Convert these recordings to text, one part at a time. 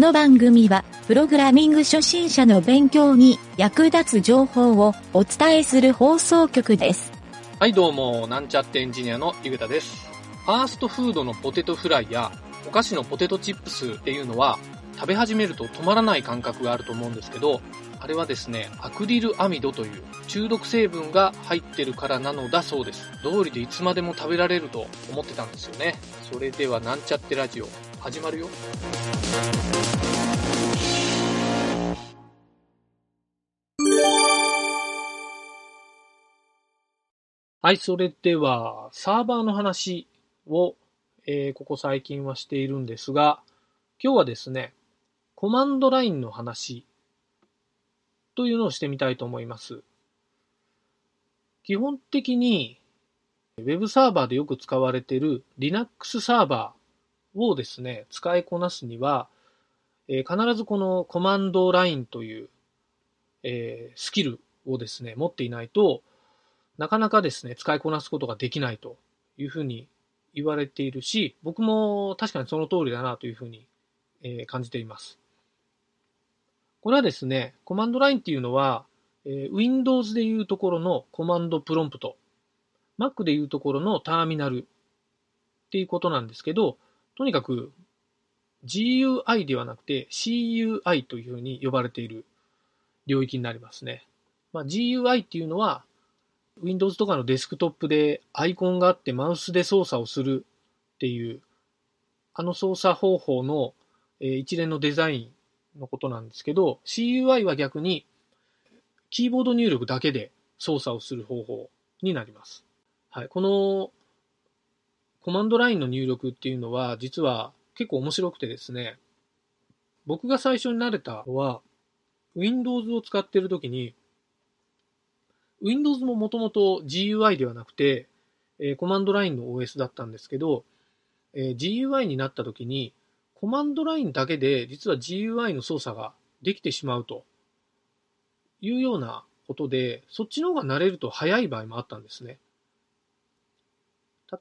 この番組は、プログラミング初心者の勉強に役立つ情報をお伝えする放送局です。はい、どうも、なんちゃってエンジニアのゆげたです。ファーストフードのポテトフライや、お菓子のポテトチップスっていうのは、食べ始めると止まらない感覚があると思うんですけど、あれはですね、アクリルアミドという中毒成分が入ってるからなのだそうです。通りでいつまでも食べられると思ってたんですよね。それではなんちゃってラジオ、始まるよ。はい、それでは、サーバーの話を、えーここ最近はしているんですが、今日はですね、コマンドラインの話というのをしてみたいと思います。基本的に、ウェブサーバーでよく使われている Linux サーバーをですね、使いこなすには、えー必ずこのコマンドラインという、えースキルをですね、持っていないと、なかなかですね、使いこなすことができないというふうに言われているし、僕も確かにその通りだなというふうに、え感じています。これはですね、コマンドラインっていうのは、え Windows でいうところのコマンドプロンプト、Mac でいうところのターミナルっていうことなんですけど、とにかく GUI ではなくて CUI というふうに呼ばれている領域になりますね。まあ、GUI っていうのは Windows とかのデスクトップでアイコンがあってマウスで操作をするっていう、あの操作方法の、えー一連のデザインのことなんですけど、CUI は逆にキーボード入力だけで操作をする方法になります。はい。このコマンドラインの入力っていうのは実は結構面白くてですね、僕が最初に慣れたのは Windows を使っているときに Windows ももともと GUI ではなくて、えーコマンドラインの OS だったんですけど、えー GUI になった時に、コマンドラインだけで実は GUI の操作ができてしまうというようなことで、そっちの方が慣れると早い場合もあったんですね。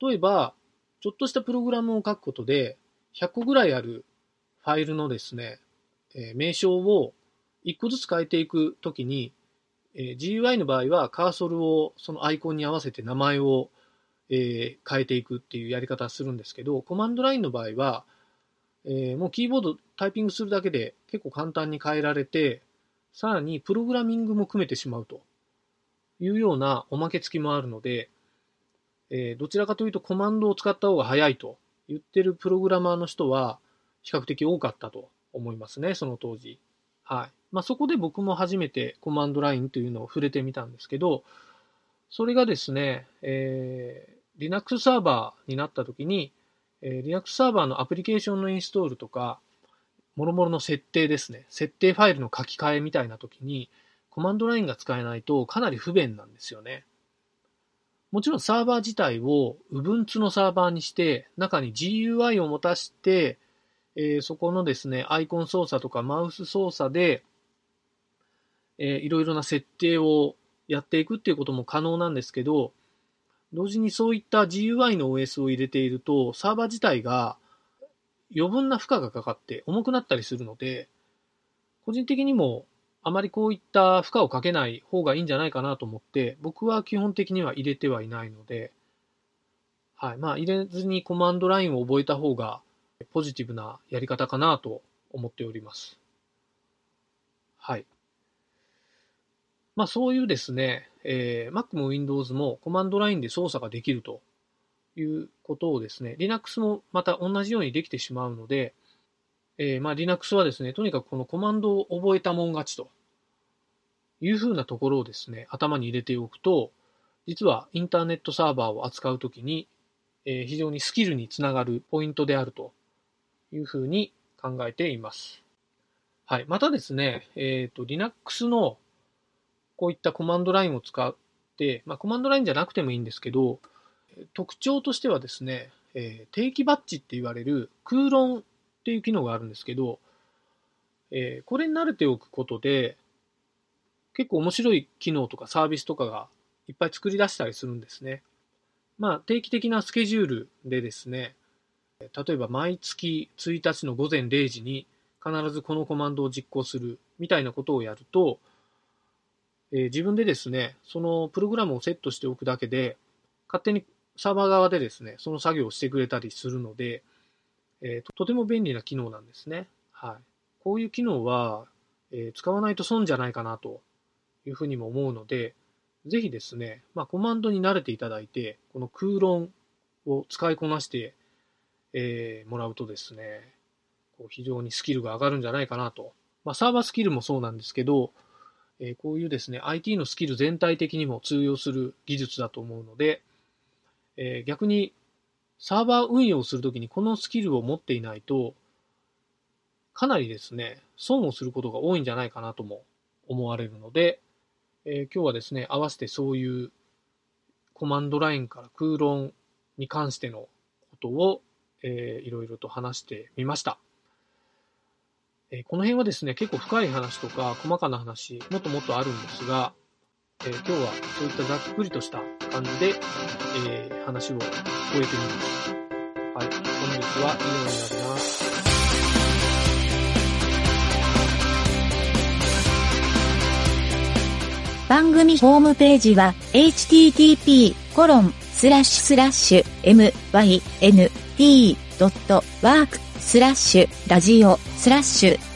例えば、ちょっとしたプログラムを書くことで、100個ぐらいあるファイルのですね、えー名称を1個ずつ変えていくときに、えー GUI の場合はカーソルをそのアイコンに合わせて名前を、えー変えていくっていうやり方するんですけど、コマンドラインの場合は、えーもうキーボードタイピングするだけで結構簡単に変えられて、さらにプログラミングも組めてしまうというようなおまけ付きもあるので、えーどちらかというとコマンドを使った方が早いと言ってるプログラマーの人は比較的多かったと思いますね、その当時。はい。まあ、そこで僕も初めてコマンドラインというのを触れてみたんですけど、それがですね、えー Linux サーバーになった時に、えー Linux サーバーのアプリケーションのインストールとか、もろもろの設定ですね。設定ファイルの書き換えみたいな時に、コマンドラインが使えないとかなり不便なんですよね。もちろんサーバー自体を Ubuntu のサーバーにして、中に GUI を持たして、えーそこのですね、アイコン操作とかマウス操作で、えーいろいろな設定をやっていくっていうことも可能なんですけど、同時にそういった GUI の OS を入れていると、サーバー自体が余分な負荷がかかって重くなったりするので、個人的にもあまりこういった負荷をかけない方がいいんじゃないかなと思って、僕は基本的には入れてはいないので、はい。まあ入れずにコマンドラインを覚えた方がポジティブなやり方かなと思っております。はい。まあそういうですね、えー Mac も Windows もコマンドラインで操作ができるということをですね、Linux もまた同じようにできてしまうので、えーまあ Linux はですね、とにかくこのコマンドを覚えたもん勝ちというふうなところをですね、頭に入れておくと、実はインターネットサーバーを扱うときに、えー非常にスキルにつながるポイントであるというふうに考えています。はい。またですね、えっ、と、Linux のこういったコマンドラインを使って、まあ、コマンドラインじゃなくてもいいんですけど、特徴としてはですね、えー定期バッジって言われる空論っていう機能があるんですけど、えーこれに慣れておくことで、結構面白い機能とかサービスとかがいっぱい作り出したりするんですね。まあ、定期的なスケジュールでですね、例えば毎月1日の午前0時に必ずこのコマンドを実行するみたいなことをやると、えー、自分でですね、そのプログラムをセットしておくだけで、勝手にサーバー側でですね、その作業をしてくれたりするので、えー、ととても便利な機能なんですね。はい。こういう機能は、えー、使わないと損じゃないかなというふうにも思うので、ぜひですね、まあ、コマンドに慣れていただいて、この空論を使いこなして、えー、もらうとですね、こう非常にスキルが上がるんじゃないかなと。まあ、サーバースキルもそうなんですけど、えー、こういうですね、IT のスキル全体的にも通用する技術だと思うので、えー、逆にサーバー運用するときにこのスキルを持っていないと、かなりですね、損をすることが多いんじゃないかなとも思われるので、えー、今日はですね、合わせてそういうコマンドラインから空論に関してのことを、えー、いろいろと話してみました。えー、この辺はですね、結構深い話とか細かな話、もっともっとあるんですが、えー、今日はそういったざっくりとした感じで、えー、話を終えてみました。はい、本日は以上になります。番組ホームページは http://myn t.work スラッシュラジオスラッシュ